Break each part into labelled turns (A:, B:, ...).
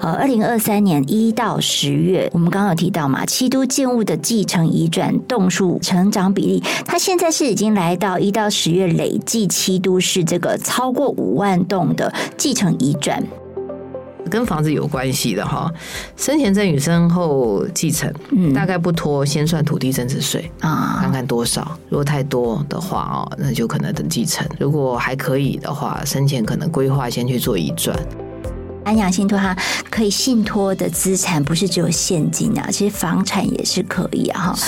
A: 呃，二零二三年一到十月，我们刚刚有提到嘛，七都建物的继承移转栋数成长比例，它现在是已经来到一到十月累计七都市这个超过五万栋的继承移转。
B: 跟房子有关系的哈，生前赠与身后继承，嗯，大概不拖，先算土地增值税啊，看看多少。如果太多的话哦，那就可能等继承；如果还可以的话，生前可能规划先去做移转。
A: 安阳信托哈可以信托的资产不是只有现金啊，其实房产也是可以啊哈。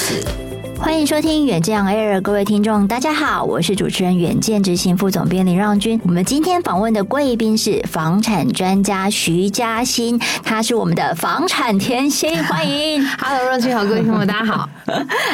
A: 欢迎收听远见 Air，各位听众，大家好，我是主持人远见执行副总编林让君。我们今天访问的贵宾是房产专家徐嘉欣，他是我们的房产甜心，欢迎。
B: Hello，让君好，各位听众，大家好。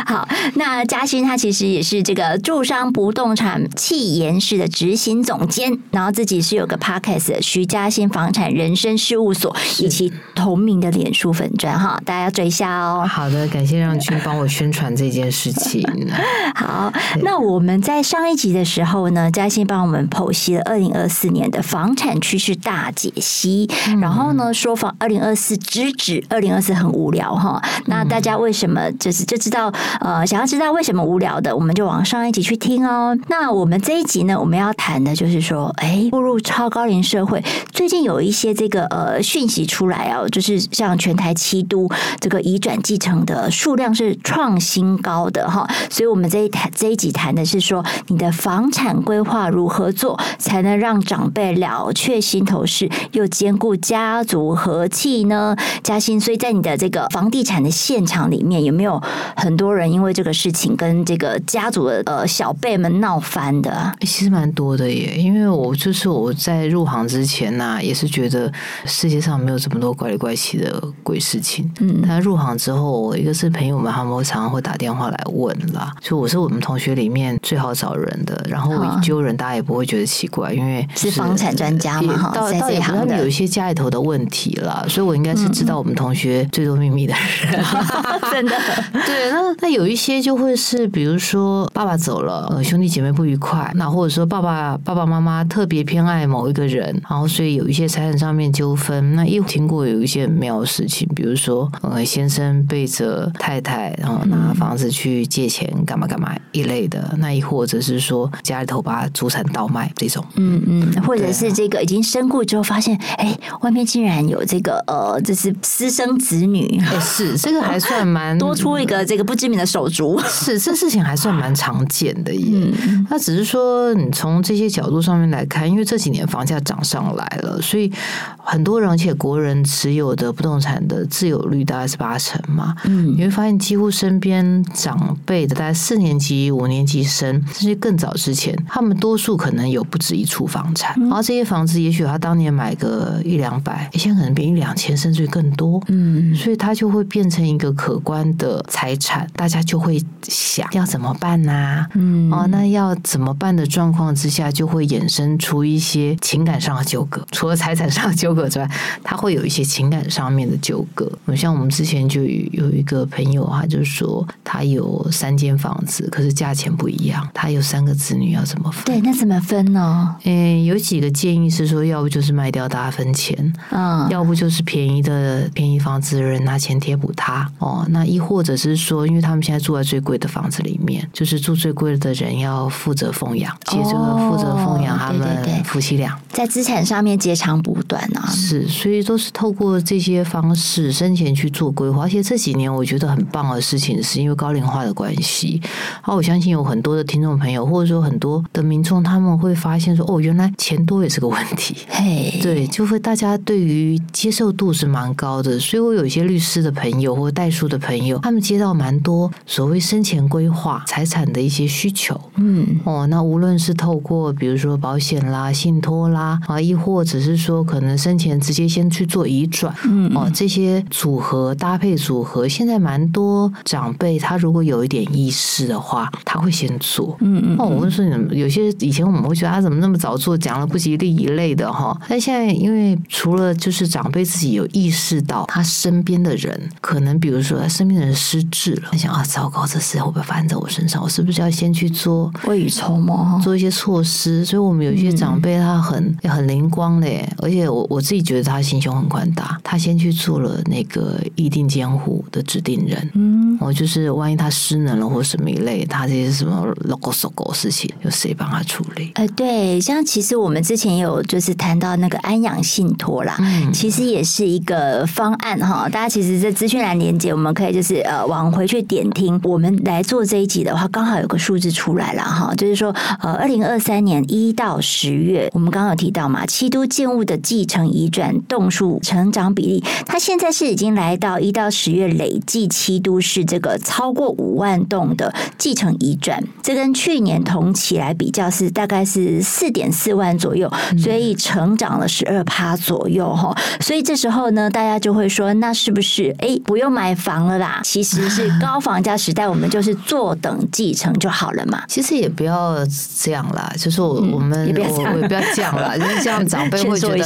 A: 好，那嘉欣他其实也是这个住商不动产气研室的执行总监，然后自己是有个 Podcast 徐嘉欣房产人生事务所以及同名的脸书粉专哈，大家要追一下哦。
B: 好的，感谢让君帮我宣传这件事。事情
A: 好，那我们在上一集的时候呢，嘉欣帮我们剖析了二零二四年的房产趋势大解析，嗯、然后呢说房二零二四直指二零二四很无聊哈，那大家为什么就是就知道呃想要知道为什么无聊的，我们就往上一集去听哦。那我们这一集呢，我们要谈的就是说，哎，步入超高龄社会，最近有一些这个呃讯息出来哦，就是像全台七都这个移转继承的数量是创新高。的哈，所以我们这一谈这一集谈的是说，你的房产规划如何做，才能让长辈了却心头事，又兼顾家族和气呢？嘉欣，所以在你的这个房地产的现场里面，有没有很多人因为这个事情跟这个家族的呃小辈们闹翻的？
B: 其实蛮多的耶，因为我就是我在入行之前呐、啊，也是觉得世界上没有这么多怪里怪气的鬼事情。嗯，但入行之后，一个是朋友们，他们会常常会打电话来。来问啦，所以我是我们同学里面最好找人的，然后我揪人大家也不会觉得奇怪，因为
A: 是房产专家嘛，哈，
B: 到到也他们有一些家里头的问题啦，所以我应该是知道我们同学最多秘密的人，
A: 真的。
B: 对，那那有一些就会是，比如说爸爸走了，呃，兄弟姐妹不愉快，那或者说爸爸爸爸妈妈特别偏爱某一个人，然后所以有一些财产上面纠纷。那又听过有一些很妙的事情，比如说呃，先生背着太太，然后拿房子去。去借钱干嘛干嘛一类的，那亦或者是说家里头把祖产倒卖这种，
A: 嗯嗯，或者是这个已经身故之后发现，哎、欸，外面竟然有这个呃，这是私生子女，
B: 欸、是这个还算蛮
A: 多出一个这个不知名的手足，
B: 是这事情还算蛮常见的耶。那、嗯、只是说你从这些角度上面来看，因为这几年房价涨上来了，所以很多人而且国人持有的不动产的自有率大概是八成嘛，嗯，你会发现几乎身边涨。长辈的大概四年级、五年级生，甚至更早之前，他们多数可能有不止一处房产，嗯、然后这些房子也许他当年买个一两百，现在可能变一两千，甚至更多。嗯，所以他就会变成一个可观的财产，大家就会想要怎么办呢、啊？嗯，哦，那要怎么办的状况之下，就会衍生出一些情感上的纠葛。除了财产上的纠葛之外，他会有一些情感上面的纠葛。像我们之前就有一个朋友，他就说他有。有三间房子，可是价钱不一样。他有三个子女，要怎么分？
A: 对，那怎么分呢？
B: 嗯，有几个建议是说，要不就是卖掉大家分钱，嗯，要不就是便宜的便宜房子的人拿钱贴补他哦。那亦或者是说，因为他们现在住在最贵的房子里面，就是住最贵的人要负责奉养，接着负责奉养他们夫妻俩，
A: 在资产上面截长补短啊。
B: 是，所以都是透过这些方式生前去做规划。而且这几年我觉得很棒的事情，是因为高龄化。的关系，好，我相信有很多的听众朋友，或者说很多的民众，他们会发现说，哦，原来钱多也是个问题。嘿，对，就会大家对于接受度是蛮高的，所以我有一些律师的朋友或代书的朋友，他们接到蛮多所谓生前规划财产的一些需求。嗯，哦，那无论是透过比如说保险啦、信托啦，啊，亦或者是说可能生前直接先去做移转，嗯，哦，这些组合搭配组合，现在蛮多长辈他如果果有一点意识的话，他会先做。
A: 嗯嗯。
B: 那，我会说你们有些以前我们会觉得他怎么那么早做，讲了不吉利一类的哈。但现在因为除了就是长辈自己有意识到，他身边的人可能比如说他身边的人失智了，他想啊，糟糕，这事会不会发生在我身上？我是不是要先去做
A: 未雨绸缪，做
B: 一些措施？所以我们有一些长辈他很、嗯、很灵光嘞，而且我我自己觉得他心胸很宽大，他先去做了那个意定监护的指定人。嗯，我就是万一他失能了或什么一类，他这些什么 logo logo 事情，有谁帮他处理？
A: 呃，对，像其实我们之前有就是谈到那个安养信托啦，嗯，其实也是一个方案哈。大家其实，在资讯栏连接，我们可以就是呃往回去点听。我们来做这一集的话，刚好有个数字出来了哈，就是说呃，二零二三年一到十月，我们刚刚有提到嘛，七都建物的继承移转栋数成长比例，它现在是已经来到一到十月累计七都市这个超过五万栋的继承移转，这跟去年同期来比较是大概是四点四万左右，所以成长了十二趴左右哈。所以这时候呢，大家就会说，那是不是哎不用买房了啦？其实是 高房价时代，我们就是坐等继承就好了嘛。
B: 其实也不要这样啦，就是我我们、嗯、我我也不要这样啦，就是这样长辈 会觉得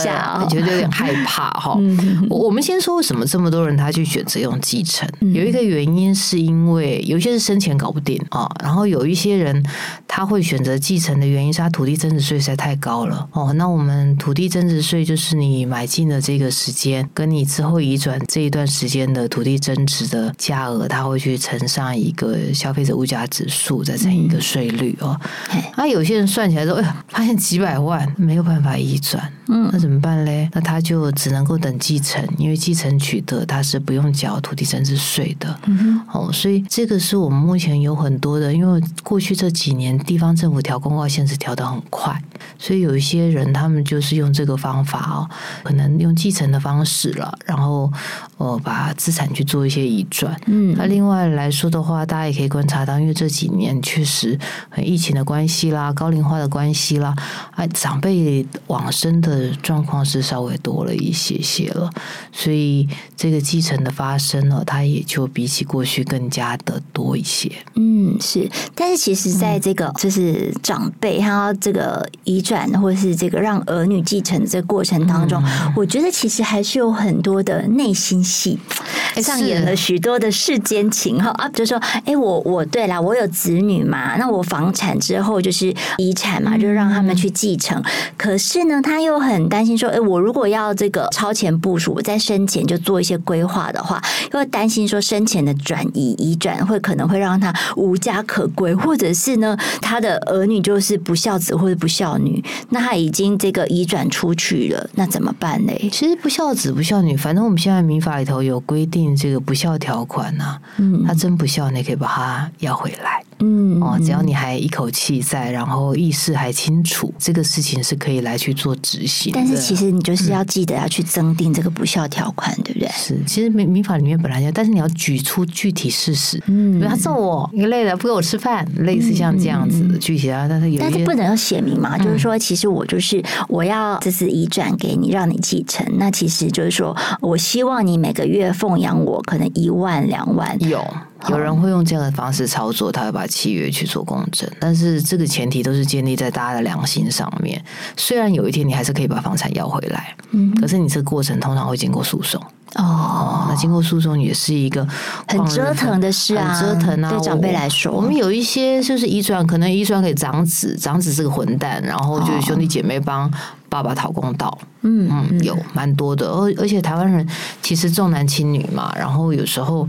B: 觉得有点 害怕哈。我们先说为什么这么多人他去选择用继承，有一个原因是因为有些是生前搞不定啊，然后有一些人他会选择继承的原因是他土地增值税实在太高了哦。那我们土地增值税就是你买进的这个时间，跟你之后移转这一段时间的土地增值的价额，他会去乘上一个消费者物价指数，再乘一个税率哦。那有些人算起来说，哎呀，发现几百万没有办法移转，嗯，那怎么办嘞？那他就只能够等继承，因为继承取得他是不用缴土地增值税的，嗯哼，哦，所以这个是我们目前有很多的，因为过去这几年地方政府调公告限制调得很快，所以有一些人他们就是用这个方法哦，可能用继承的方式了，然后呃把资产去做一些移转，嗯，那另外来说的话，大家也可以观察到，因为这几年确实疫情的关系啦，高龄化的关系啦，啊，长辈往生的状况是稍微多了一些些了，所以这个继承的发生呢，它也就比起过去更加的多一些。
A: 嗯，是，但是其实在这个就是长辈他这个移转或者是这个让儿女继承的这个过程当中，嗯，我觉得其实还是有很多的内心戏，上演了许多的世间情哈。啊，就说哎，我我对啦，我有子女嘛，那我房产之后就是遗产嘛，就让他们去继承。可是呢，他又很担心说，哎，我如果要这个超前部署，我在生前就做一些规划的话，又担心说生前的转移移转会可能会让他无家可归，或者是呢，他的儿女就是不孝子或者不孝女，那他已经这个移转出去了，那怎么办呢？
B: 其实不孝子不孝女，反正我们现在民法里头有规定这个不孝条款呢、啊，嗯，他真不孝，你可以把他要回来。嗯哦，只要你还一口气在，然后意识还清楚，这个事情是可以来去做执行。
A: 但是其实你就是要记得要去增订这个不效条款，嗯、对不对？
B: 是，其实民民法里面本来就，但是你要举出具体事实。嗯，比如他揍我一类的，不给我吃饭，类似像这样子的具体啊，但是有
A: 但是不能要写明嘛，嗯、就是说，其实我就是我要这次移转给你，让你继承。那其实就是说我希望你每个月奉养我，可能一万两万
B: 有。有人会用这样的方式操作，他会把契约去做公证，但是这个前提都是建立在大家的良心上面。虽然有一天你还是可以把房产要回来，嗯，可是你这个过程通常会经过诉讼。哦，那经过诉讼也是一个
A: 很折腾的事啊，
B: 很折腾啊。对
A: 长辈来说，
B: 我们有一些就是遗传，可能遗传给长子，长子是个混蛋，然后就是兄弟姐妹帮爸爸讨公道。嗯嗯，有蛮多的，而而且台湾人其实重男轻女嘛，然后有时候。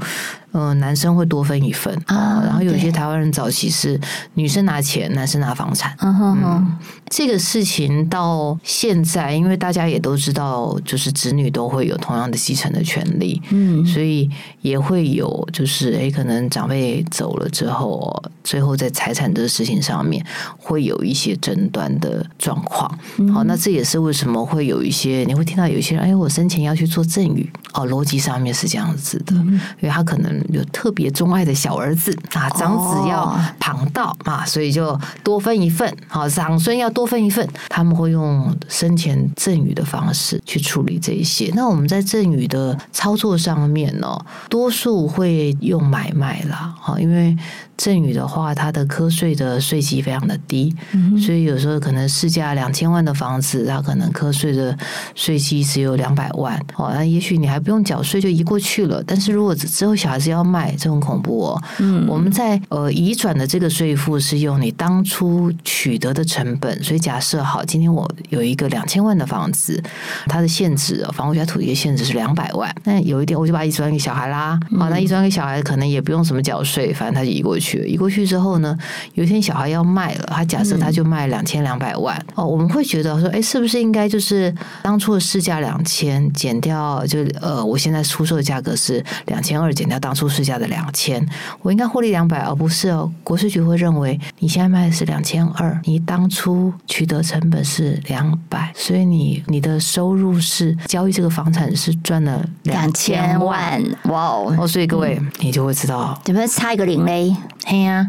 B: 嗯、呃，男生会多分一份啊，然后有些台湾人早期是女生拿钱，男生拿房产。嗯哼这个事情到现在，因为大家也都知道，就是子女都会有同样的继承的权利，嗯，所以也会有就是诶，可能长辈走了之后，最后在财产的事情上面会有一些争端的状况。好，那这也是为什么会有一些你会听到有一些人，哎，我生前要去做赠与哦，逻辑上面是这样子的，因为他可能。有特别钟爱的小儿子啊，长子要旁道啊，所以就多分一份。好，长孙要多分一份，他们会用生前赠与的方式去处理这一些。那我们在赠与的的操作上面呢，多数会用买卖啦，哈，因为赠与的话，它的课税的税基非常的低，嗯、所以有时候可能市价两千万的房子，它可能课税的税基只有两百万，哦，那也许你还不用缴税就移过去了。但是如果之后小孩子要卖，这很恐怖哦。嗯，我们在呃移转的这个税负是用你当初取得的成本，所以假设好，今天我有一个两千万的房子，它的限制，房屋加土地的限制是两百万，那有一点我就把它移转给小孩啦，好，那移转给小孩可能也不用什么缴税，反正他就移过去。移过去之后呢，有一天小孩要卖了，他假设他就卖两千两百万、嗯、哦，我们会觉得说，哎，是不是应该就是当初的市价两千减掉，就呃，我现在出售的价格是两千二，减掉当初市价的两千，我应该获利两百？而不是哦，国税局会认为你现在卖的是两千二，你当初取得成本是两百，所以你你的收入是交易这个房产是赚了两千万，哇哦！所以各位、嗯、你就会知道，
A: 怎么差一个零嘞？
B: 嘿呀，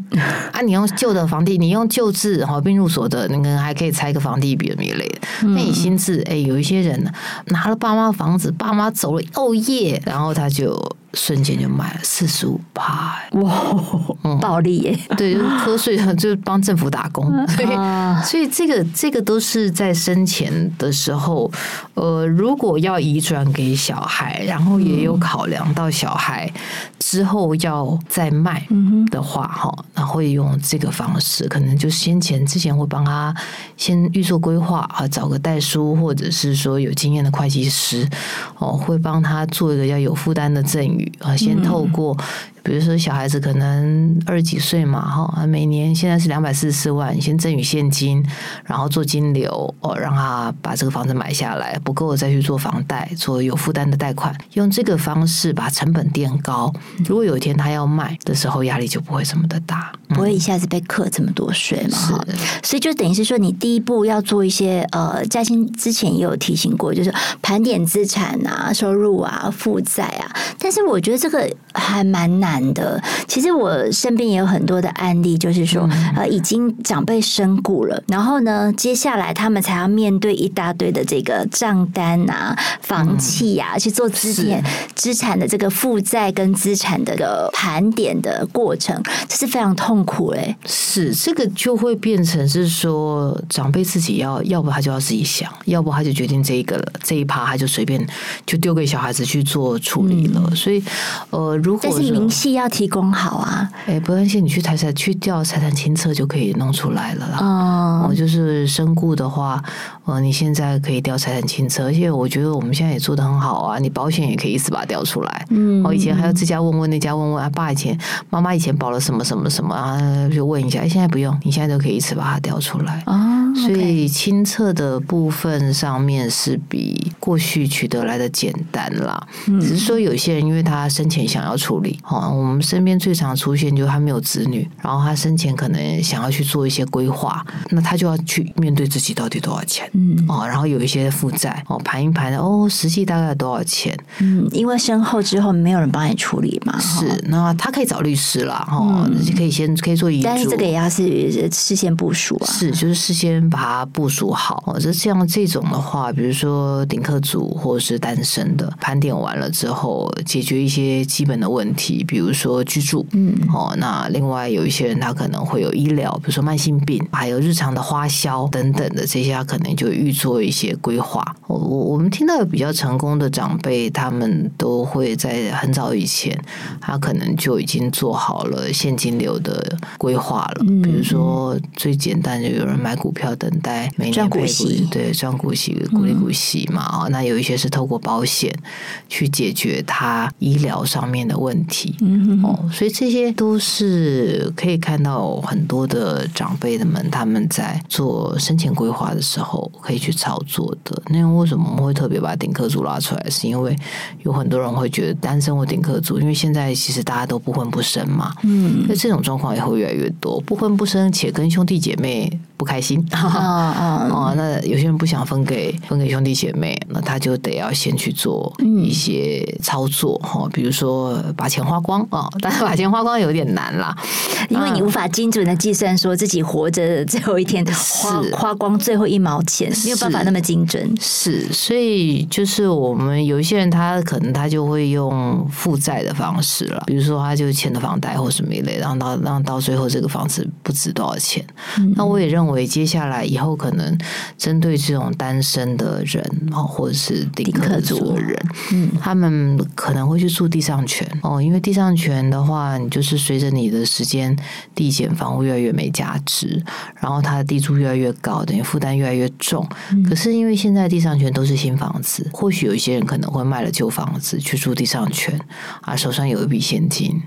B: 啊，你用旧的房地，你用旧制哈并入所得，那个还可以拆个房地比的一类的。那你新制，哎，有一些人拿了爸妈的房子，爸妈走了哦耶，然后他就。瞬间就卖了四十五趴，
A: 哇，暴利耶！
B: 对，就是课税，就是帮政府打工。所以，所以这个这个都是在生前的时候，呃，如果要移转给小孩，然后也有考量到小孩之后要再卖的话，哈，那会用这个方式，可能就先前之前会帮他先预做规划啊，找个代书，或者是说有经验的会计师哦，会帮他做一个要有负担的赠与。啊，先透过。比如说小孩子可能二十几岁嘛，哈，每年现在是两百四十四万，先赠与现金，然后做金流，哦，让他把这个房子买下来，不够再去做房贷，做有负担的贷款，用这个方式把成本垫高。如果有一天他要卖的时候，压力就不会这么的大，
A: 不会一下子被课这么多税嘛，哈。所以就等于是说，你第一步要做一些，呃，嘉欣之前也有提醒过，就是盘点资产啊、收入啊、负债啊。但是我觉得这个还蛮难。难的，其实我身边也有很多的案例，就是说，呃，已经长辈身故了，然后呢，接下来他们才要面对一大堆的这个账单啊、房契呀、啊，去做资产资产的这个负债跟资产的个盘点的过程，这是非常痛苦哎。
B: 是这个就会变成是说，长辈自己要，要不他就要自己想，要不他就决定这一个了，这一趴他就随便就丢给小孩子去做处理了。嗯、所以，呃，如果是
A: 既要提供好啊，
B: 哎，不担心，你去财产去调财产清册就可以弄出来了啦。哦、嗯，就是身故的话，呃，你现在可以调财产清册，而且我觉得我们现在也做的很好啊。你保险也可以一次把它调出来。嗯，我以前还要这家问问那家问问啊，爸以前妈妈以前保了什么什么什么啊，就问一下。哎，现在不用，你现在都可以一次把它调出来。哦，所以清册的部分上面是比过去取得来的简单啦。嗯，只是说有些人因为他生前想要处理，哦。我们身边最常出现就是他没有子女，然后他生前可能想要去做一些规划，那他就要去面对自己到底多少钱，嗯哦，然后有一些负债哦，盘一盘哦，实际大概多少钱？
A: 嗯，因为身后之后没有人帮你处理嘛，
B: 是，那他可以找律师啦，哦，嗯、可以先可以做遗嘱，
A: 但是这个也要是事先部署啊，
B: 是，就是事先把它部署好。哦，这像这种的话，比如说顶客组或者是单身的，盘点完了之后，解决一些基本的问题，比如。比如说居住，嗯，哦，那另外有一些人他可能会有医疗，比如说慢性病，还有日常的花销等等的这些，他可能就预做一些规划。我我我们听到有比较成功的长辈，他们都会在很早以前，他可能就已经做好了现金流的规划了。嗯，比如说最简单就，有人买股票等待每年配股息，对，赚股息、股利股息嘛。哦，那有一些是透过保险去解决他医疗上面的问题。哦，所以这些都是可以看到很多的长辈的们他们在做生前规划的时候可以去操作的。那为什么我们会特别把顶客族拉出来？是因为有很多人会觉得单身或顶客族，因为现在其实大家都不婚不生嘛，嗯，那这种状况也会越来越多，不婚不生且跟兄弟姐妹。不开心。哦 哦，那有些人不想分给分给兄弟姐妹，那他就得要先去做一些操作哈，比如说把钱花光啊，但是把钱花光有点难啦，
A: 因为你无法精准的计算说自己活着的最后一天花花光最后一毛钱，没有办法那么精准。
B: 是，所以就是我们有一些人，他可能他就会用负债的方式了，比如说他就欠的房贷或什么一类，让到让到最后这个房子不值多少钱。那我也认为接下来以后可能针对这种单身的人哦，或者是丁克族的人，嗯，他们可能会去住地上权哦，因为地上权的话，你就是随着你的时间递减，房屋越来越没价值，然后它的地租越来越高，等于负担越来越重。可是因为现在地上权都是新房子，或许有一些人可能会卖了旧房子去住地上权，啊，手上有一笔现金。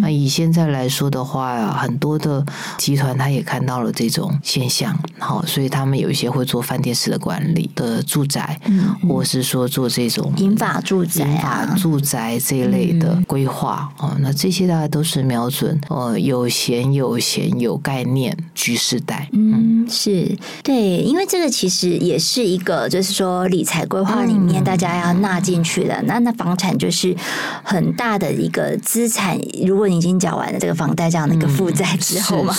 B: 那以现在来说的话，很多的集团他也看到了这种现象，好，所以他们有一些会做饭店式的管理的住宅，嗯或是说做这种
A: 银发住宅、
B: 银发住宅这一类的规划啊，那这些大概都是瞄准呃有闲有闲有概念居士代。
A: 嗯，是。对，因为这个其实也是一个，就是说理财规划里面大家要纳进去的。那那房产就是很大的一个资产，如果你已经缴完了这个房贷这样的一个负债之后嘛，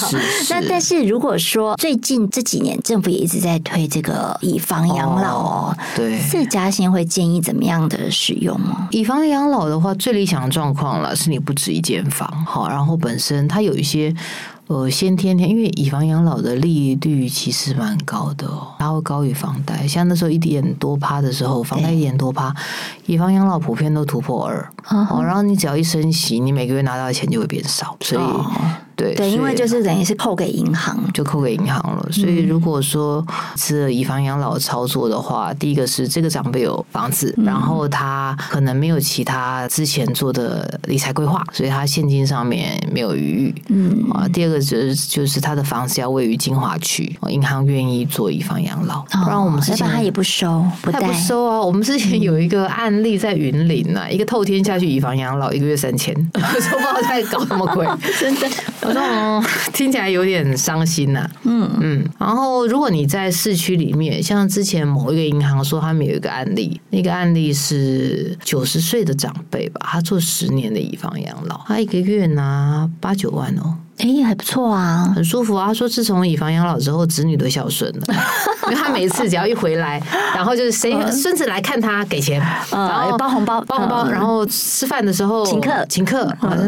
A: 那但是如果说最近这几年政府也一直在推这个以房养老哦，
B: 对，
A: 这嘉兴会建议怎么样的使用吗？
B: 以房养老的话，最理想的状况了是你不止一间房，好，然后本身它有一些。呃，先天天，因为以房养老的利率其实蛮高的哦，它会高于房贷。像那时候一点多趴的时候，房贷一点多趴，以房养老普遍都突破二。哦，然后你只要一升息，你每个月拿到的钱就会变少，所以。对，
A: 对，因为就是等于是扣给银行，
B: 就扣给银行了。所以如果说是以房养老操作的话，第一个是这个长辈有房子，然后他可能没有其他之前做的理财规划，所以他现金上面没有余裕。嗯啊，第二个就是就是他的房子要位于金华区，银行愿意做以房养老，不然我们之前
A: 他也不收，不带
B: 不收啊。我们之前有一个案例在云林啊，一个透天下去以房养老，一个月三千，说不好再搞什么鬼，真的。我说哦，听起来有点伤心呐、啊。嗯嗯，然后如果你在市区里面，像之前某一个银行说他们有一个案例，那个案例是九十岁的长辈吧，他做十年的以房养老，他一个月拿八九万哦。
A: 哎，还不错啊，
B: 很舒服啊。他说自从以房养老之后，子女都孝顺了，因为他每次只要一回来，然后就是谁孙子来看他给钱，然后
A: 包红包，
B: 包红包，然后吃饭的时候
A: 请客，
B: 请客，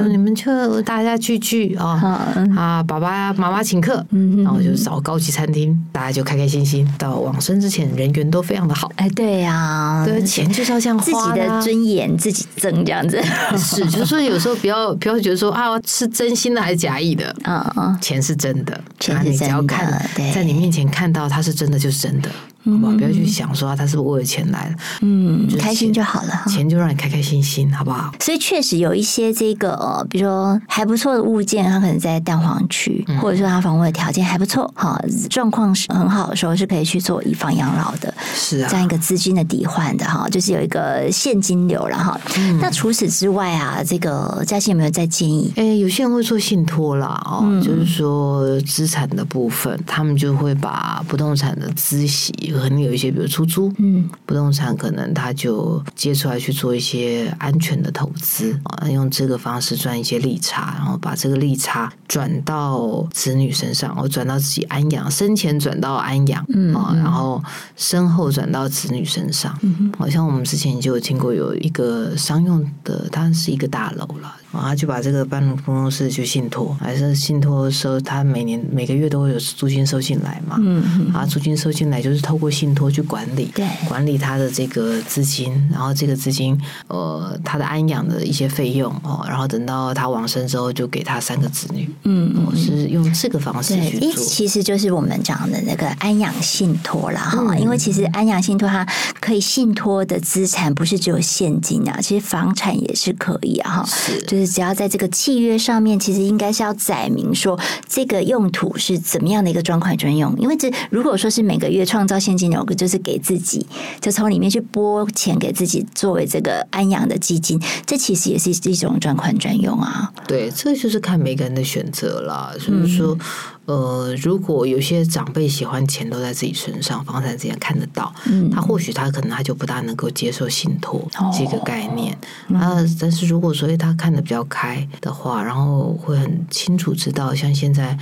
B: 你们就大家聚聚啊啊，爸爸妈妈请客，然后就找高级餐厅，大家就开开心心。到往生之前，人缘都非常的好。
A: 哎，对呀，
B: 对，钱就是要这样花，
A: 自己的尊严自己挣，这样子
B: 是，就是说有时候不要不要觉得说啊，是真心的还是假意的。
A: 嗯嗯，
B: 钱是真的，
A: 钱是真的，你只要看，
B: 在你面前看到它是真的就是真的。好不好？不要去想说他是不是为了钱来的，嗯，
A: 开心就好了，
B: 钱就让你开开心心，好不好？
A: 所以确实有一些这个，比如说还不错的物件，它可能在蛋黄区，或者说它房屋的条件还不错，哈，状况是很好的时候，是可以去做以房养老的，
B: 是啊，
A: 这样一个资金的抵换的哈，就是有一个现金流了哈。那除此之外啊，这个嘉欣有没有再建议？
B: 哎，有些人会做信托啦，哦，就是说资产的部分，他们就会把不动产的孳息。可能有一些，比如出租，嗯，不动产可能他就借出来去做一些安全的投资啊，用这个方式赚一些利差，然后把这个利差转到子女身上，或转到自己安养，生前转到安养，嗯啊，然后身后转到子女身上。嗯，好像我们之前就有听过有一个商用的，它是一个大楼了。然后就把这个办公室去信托，还是信托收，他每年每个月都会有租金收进来嘛。嗯，啊，租金收进来就是透过信托去管理，对，管理他的这个资金，然后这个资金，呃，他的安养的一些费用哦，然后等到他往生之后，就给他三个子女。嗯，我是用这个方式去做。
A: 其实就是我们讲的那个安养信托了哈，嗯、因为其实安养信托它可以信托的资产不是只有现金啊，其实房产也是可以啊哈，是就是。只要在这个契约上面，其实应该是要载明说这个用途是怎么样的一个专款专用。因为这如果说是每个月创造现金流，就是给自己，就从里面去拨钱给自己作为这个安养的基金，这其实也是一种专款专用啊。
B: 对，这就是看每个人的选择啦。所以说，呃，如果有些长辈喜欢钱都在自己身上，房产这样看得到，嗯，他或许他可能他就不大能够接受信托这个概念。那、但是如果说他看得比较开的话，然后会很清楚知道，像现在。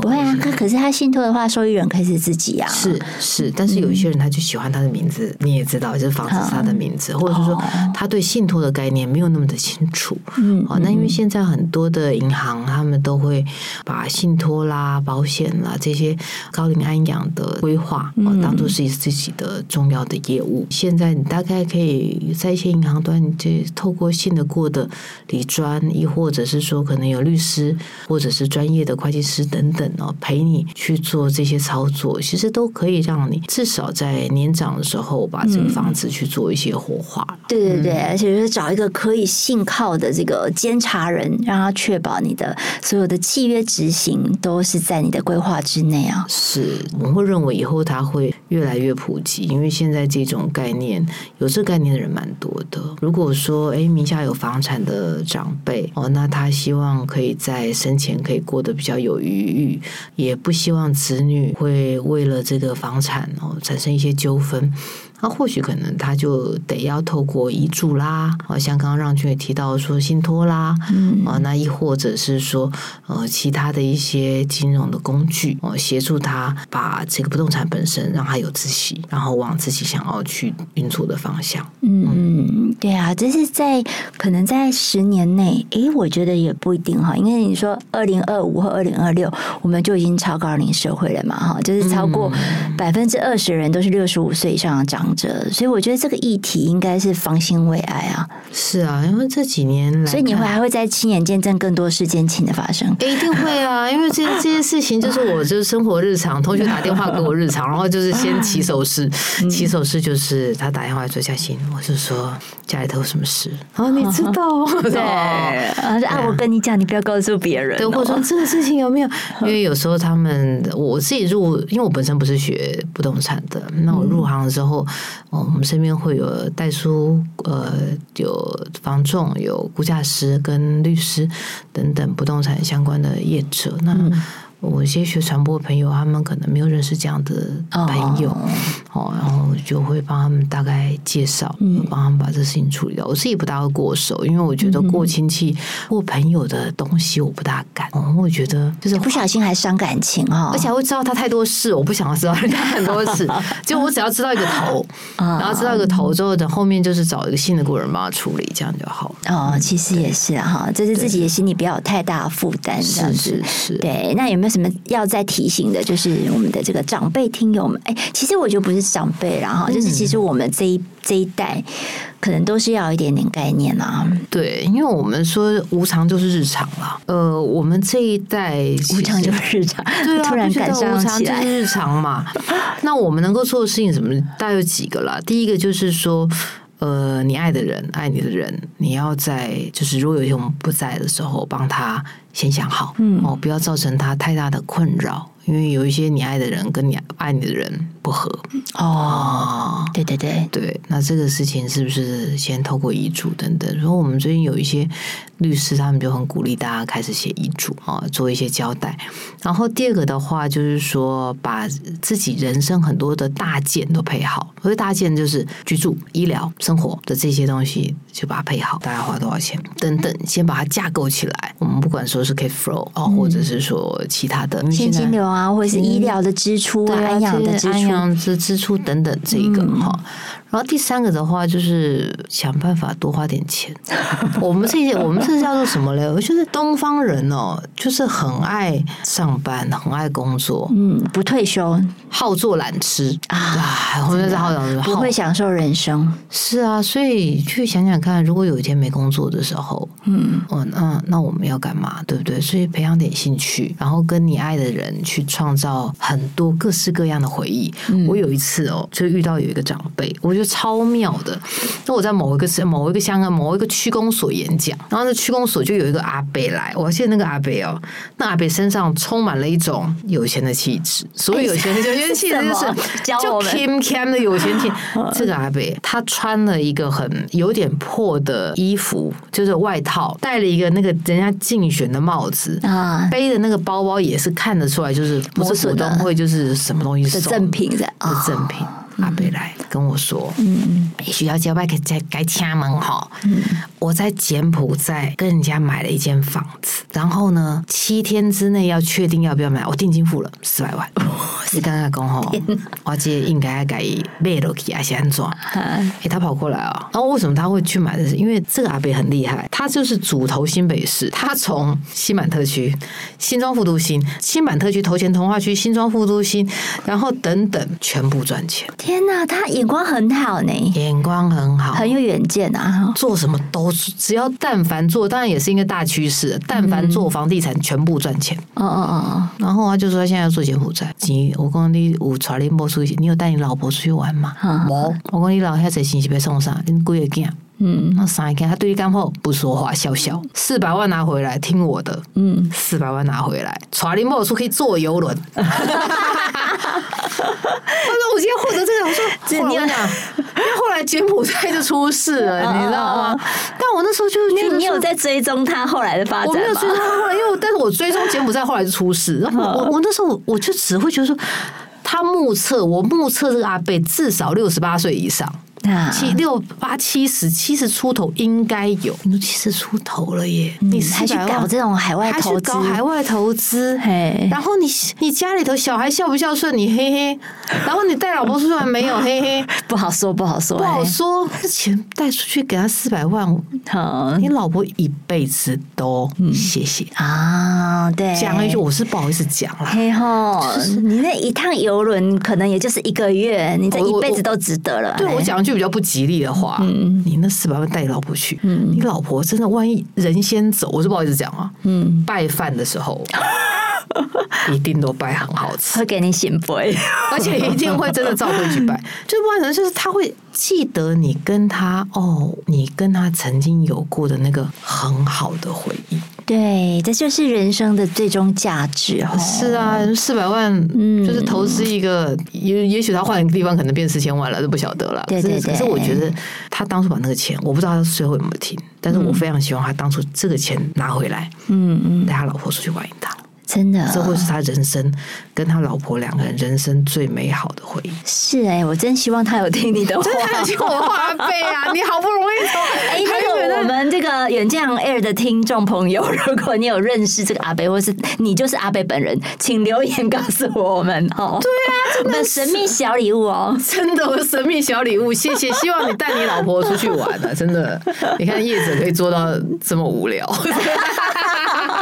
A: 不会啊，可可是他信托的话，受益人可以是自己啊。
B: 是是，但是有一些人他就喜欢他的名字，嗯、你也知道，就是房子是他的名字，嗯、或者是说他对信托的概念没有那么的清楚。嗯，好，那因为现在很多的银行他们都会把信托啦、保险啦这些高龄安养的规划，哦，当做是自己的重要的业务。现在你大概可以在一些银行端，你就透过信得过的理专，亦或者是说可能有律师，或者是专业的会计师等等。陪你去做这些操作，其实都可以让你至少在年长的时候把这个房子去做一些活化。嗯、对
A: 对对，而且就是找一个可以信靠的这个监察人，让他确保你的所有的契约执行都是在你的规划之内啊。
B: 是，我们会认为以后它会越来越普及，因为现在这种概念有这概念的人蛮多的。如果说哎名下有房产的长辈哦，那他希望可以在生前可以过得比较有余裕。也不希望子女会为了这个房产哦产生一些纠纷。那或许可能他就得要透过遗嘱啦，啊，像刚刚让均也提到说信托啦，嗯，啊，那亦或者是说呃其他的一些金融的工具，哦，协助他把这个不动产本身让他有自息，然后往自己想要去运作的方向。
A: 嗯嗯，对啊，这是在可能在十年内，诶，我觉得也不一定哈，因为你说二零二五或二零二六，我们就已经超高龄社会了嘛，哈，就是超过百分之二十人都是六十五岁以上的长。所以我觉得这个议题应该是方兴未艾啊。
B: 是啊，因为这几年来，
A: 所以你会还会再亲眼见证更多事件情的发生。
B: 一定会啊，因为这这些事情就是我就是生活日常，同学打电话给我日常，然后就是先起手式，起手式就是他打电话说嘉欣，我就说家里头有什么事，然后你知道，
A: 对啊，我跟你讲，你不要告诉别人，
B: 对，或者说这个事情有没有？因为有时候他们我自己入，因为我本身不是学不动产的，那我入行的时候。哦，我们身边会有代书，呃，有房仲，有估价师跟律师等等不动产相关的业者。那。我一些学传播的朋友，他们可能没有认识这样的朋友，哦，哦，然后就会帮他们大概介绍，嗯，帮他们把这事情处理掉。我自己不大会过手，因为我觉得过亲戚、嗯、过朋友的东西我不大敢。哦，我觉得就是
A: 不小心还伤感情哈、哦，
B: 而且还会知道他太多事，我不想要知道人家很多事。就我只要知道一个头，然后知道一个头之后，等后面就是找一个新的过人帮他处理，这样就好。
A: 哦，其实也是哈，就是自己的心里不要有太大的负担，这样子
B: 是是是。
A: 对，那有没有？什么要再提醒的，就是我们的这个长辈听友们，哎，其实我就不是长辈了哈，就是其实我们这一这一代，可能都是要一点点概念啊。
B: 对，因为我们说无常就是日常了。呃，我们这一代
A: 无常就是日常，
B: 对啊，
A: 突然感伤
B: 无常就是日常嘛。那我们能够做的事情怎么？大概有几个啦。第一个就是说。呃，你爱的人，爱你的人，你要在就是如果有一天我们不在的时候，帮他先想好，嗯，哦，不要造成他太大的困扰。因为有一些你爱的人跟你爱你的人不合
A: 哦，对对对
B: 对，那这个事情是不是先透过遗嘱等等？如果我们最近有一些律师，他们就很鼓励大家开始写遗嘱啊，做一些交代。然后第二个的话，就是说把自己人生很多的大件都配好，所以大件就是居住、医疗、生活的这些东西，就把它配好，大概花多少钱等等，先把它架构起来。我们不管说是 cash flow 哦，或者是说其他的
A: 现金流啊。或者是医疗的支出、啊、安养的支出、
B: 安养的支出等等，这一个哈。嗯然后第三个的话就是想办法多花点钱。我们这些我们这叫做什么嘞？我就是东方人哦，就是很爱上班，很爱工作，
A: 嗯，不退休，
B: 好做懒吃啊，我们是好养，
A: 不会享受人生。
B: 是啊，所以去想想看，如果有一天没工作的时候，嗯，哦，那那我们要干嘛？对不对？所以培养点兴趣，然后跟你爱的人去创造很多各式各样的回忆。嗯、我有一次哦，就遇到有一个长辈，我就。觉得超妙的。那我在某一个是某一个香港某一个区公所演讲，然后那区公所就有一个阿伯来，我还记得那个阿伯哦，那阿伯身上充满了一种有钱的气质，所以有钱的有钱气质就是就 Kim Kim 的有钱气。这个阿伯他穿了一个很有点破的衣服，就是外套，戴了一个那个人家竞选的帽子啊，背的那个包包也是看得出来，就是不是股东会，就是什么东西
A: 是赠品的
B: 是赠品。阿伯来跟我说：“嗯，需要交外给在该掐门哈。嗯，我在柬埔寨跟人家买了一间房子，然后呢，七天之内要确定要不要买，我定金付了四百万。是刚刚讲吼，我姐应该该卖楼去还是安装？哎，他跑过来啊，然后为什么他会去买的是？因为这个阿伯很厉害，他就是主投新北市，他从新板特区、新庄副都心、新板特区投钱，童话区、新庄副都心，然后等等，全部赚钱。”
A: 天呐，他眼光很好呢，
B: 眼光很好，
A: 很有远见啊！做什么都
B: 只要但凡做，当然也是一个大趋势。但凡做房地产，全部赚钱。嗯嗯嗯嗯。然后他就说他现在要做柬埔寨。你我讲你有带你某出去，你有带你老婆出去玩吗？冇。我讲你老遐侪信息要送啥？恁几个囝？嗯，那三个他对你干好不说话，笑笑。四百万拿回来，听我的。嗯，四百万拿回来，带你某出去坐游轮。他说：“我今天获得这个，我说这你讲，因为后来柬埔寨就出事了，你知道吗？但我那时候就是
A: 你你有在追踪他后来的发展吗？
B: 我没有追踪他后来，因为但是我追踪柬埔寨后来就出事。然后我我那时候我就只会觉得说，他目测我目测这个阿贝至少六十八岁以上。”七六八七十七十出头应该有，你都七十出头了耶！
A: 你还去搞这种海外投资？
B: 搞海外投资？嘿，然后你你家里头小孩孝不孝顺？你嘿嘿，然后你带老婆出去玩没有？嘿嘿，
A: 不好说，不好说，
B: 不好说。这钱带出去给他四百万，好，你老婆一辈子都谢谢
A: 啊！对，
B: 讲了一句，我是不好意思讲了。
A: 嘿吼，你那一趟游轮可能也就是一个月，你这一辈子都值得了。
B: 对我讲一句。比较不吉利的话，嗯、你那四百万带你老婆去，嗯、你老婆真的万一人先走，我是不好意思讲啊。嗯，拜饭的时候 一定都拜很好吃，
A: 会给你显摆，
B: 而且一定会真的照规矩拜。最不可能就是他会记得你跟他哦，你跟他曾经有过的那个很好的回忆。
A: 对，这就是人生的最终价值哦。
B: 是啊，四百万，嗯，就是投资一个，也也许他换一个地方可能变四千万了，都不晓得了。
A: 对对对。
B: 可是我觉得他当初把那个钱，我不知道他最后有没有听，但是我非常希望他当初这个钱拿回来，嗯嗯，带他老婆出去玩一趟。
A: 真的，
B: 这会是他人生跟他老婆两个人人生最美好的回忆。
A: 是哎、欸，我真希望他有听你的话，
B: 真的有听我的话费啊！你好不容易说，
A: 哎、欸，那个我们这个远见 Air 的听众朋友，如果你有认识这个阿伯，或是你就是阿伯本人，请留言告诉我们哦。
B: 对啊，真的
A: 神秘小礼物哦，
B: 真的，我的神秘小礼物，谢谢。希望你带你老婆出去玩啊，真的。你看叶子可以做到这么无聊。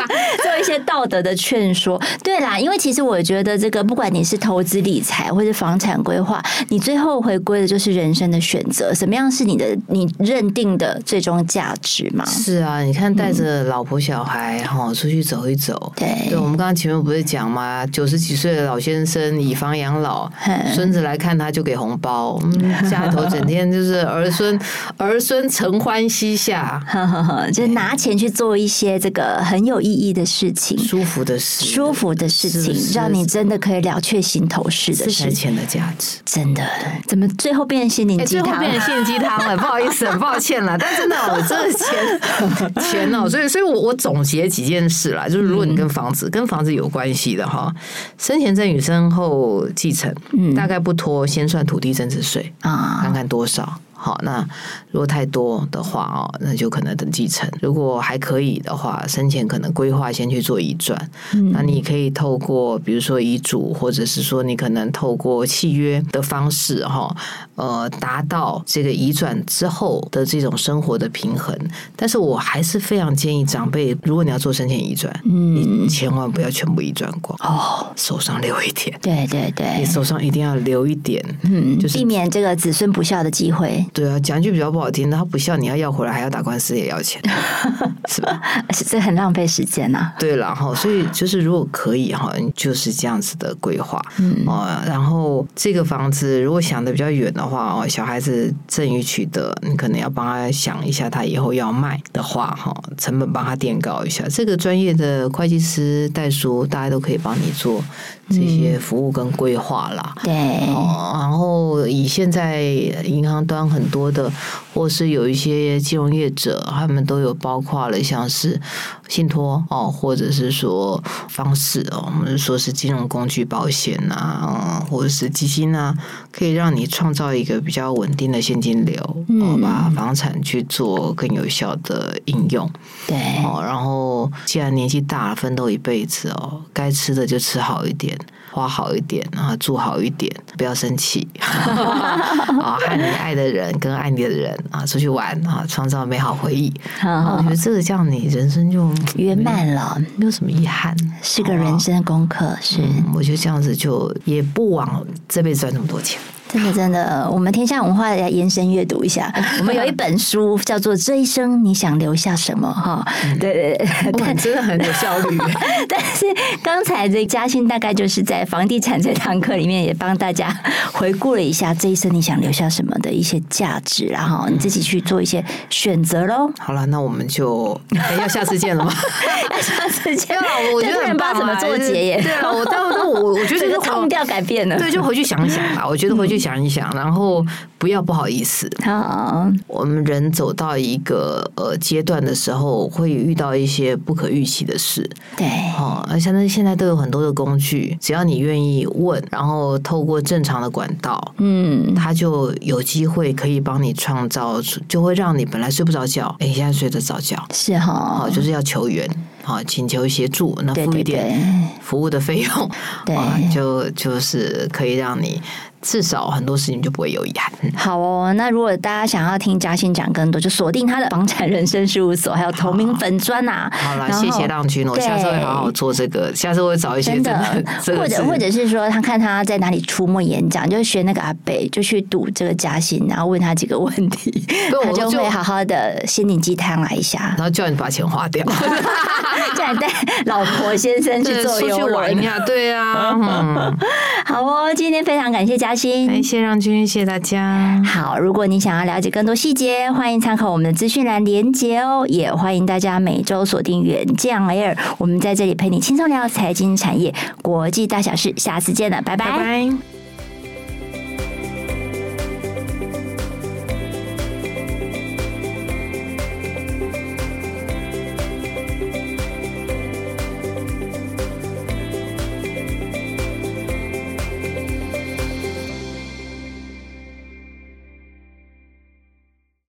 A: 做一些道德的劝说，对啦，因为其实我觉得这个，不管你是投资理财或者房产规划，你最后回归的就是人生的选择，什么样是你的你认定的最终价值嘛？
B: 是啊，你看带着老婆小孩哈、嗯、出去走一走，
A: 对，
B: 对，我们刚刚前面不是讲吗？九十几岁的老先生以房养老，孙子来看他就给红包，嗯、家里头整天就是儿孙儿孙承欢膝下，
A: 就拿钱去做一些这个很有意义的事情，
B: 舒服的事，
A: 舒服的事情，让你真的可以了却心头事的事情，
B: 钱的价值，
A: 真的。怎么最后变成心灵鸡汤？
B: 最后变成心灵鸡汤了，不好意思，很抱歉了。但真的，我这个钱钱哦，所以，所以我我总结几件事啦，就是如果你跟房子跟房子有关系的哈，生前赠与、身后继承，嗯，大概不拖，先算土地增值税啊，看看多少。好，那如果太多的话哦，那就可能等继承。如果还可以的话，生前可能规划先去做遗转。嗯、那你可以透过比如说遗嘱，或者是说你可能透过契约的方式哈，呃，达到这个遗转之后的这种生活的平衡。但是我还是非常建议长辈，如果你要做生前遗转，嗯，你千万不要全部遗转光哦，手上留一点。
A: 对对对，
B: 你手上一定要留一点，
A: 嗯，就是避免这个子孙不孝的机会。
B: 对啊，讲句比较不好听的，他不笑，你要要回来还要打官司也要钱，是吧？
A: 这很浪费时间呐、啊。
B: 对了哈，所以就是如果可以哈，就是这样子的规划，嗯啊，然后这个房子如果想的比较远的话哦，小孩子赠与取得，你可能要帮他想一下，他以后要卖的话哈，成本帮他垫高一下。这个专业的会计师代书，大家都可以帮你做这些服务跟规划啦。
A: 对，
B: 然后以现在银行端很很多的，或是有一些金融业者，他们都有包括了像是信托哦，或者是说方式哦，我们说是金融工具保险啊，或者是基金啊，可以让你创造一个比较稳定的现金流，嗯，把房产去做更有效的应用。
A: 对，
B: 哦，然后既然年纪大了，奋斗一辈子哦，该吃的就吃好一点。花好一点，然后住好一点，不要生气啊！和你爱的人跟爱你的人啊出去玩啊，创造美好回忆。我觉得这个这样，你人生就
A: 圆满了，
B: 没有什么遗憾，
A: 是个人生的功课。是，
B: 我觉得这样子就也不枉这辈子赚那么多钱。
A: 真的，真的，我们天下文化要延伸阅读一下。我们有一本书叫做《这一生你想留下什么》哈，对对对，
B: 但真的很有效率。
A: 但是刚才这嘉欣大概就是在房地产这堂课里面也帮大家回顾了一下这一生你想留下什么的一些价值，然后你自己去做一些选择喽。
B: 好了，那我们就要下次见了吗？
A: 下次见了，
B: 我觉得很棒，
A: 怎么做结耶？
B: 对啊，我但我我我觉得
A: 这个痛调改变了，
B: 对，就回去想一想吧。我觉得回去。想一想，然后不要不好意思。好，我们人走到一个呃阶段的时候，会遇到一些不可预期的事。
A: 对，
B: 哦，而且呢，现在都有很多的工具，只要你愿意问，然后透过正常的管道，嗯，他就有机会可以帮你创造，就会让你本来睡不着觉，哎，现在睡得着觉。
A: 是哈、哦，
B: 好，就是要求援，好，请求协助，那付一点服务的费用，
A: 对，
B: 就就是可以让你。至少很多事情就不会有遗憾。
A: 好哦，那如果大家想要听嘉欣讲更多，就锁定他的房产人生事务所，还有同名粉砖呐。
B: 好了，谢谢浪君，我下次会好好做这个。下次我会找一些真的，
A: 或者或者是说，他看他在哪里出没演讲，就学那个阿北，就去赌这个嘉欣，然后问他几个问题，他就会好好的心灵鸡汤来一下，
B: 然后叫你把钱花掉，
A: 叫你带老婆先生去做游玩
B: 一下，对啊，嗯，
A: 好哦，今天非常感谢嘉。
B: 感谢让君，谢谢大家。
A: 好，如果你想要了解更多细节，欢迎参考我们的资讯栏连接哦。也欢迎大家每周锁定远见 Air，我们在这里陪你轻松聊财经产业、国际大小事。下次见了，拜拜。拜拜。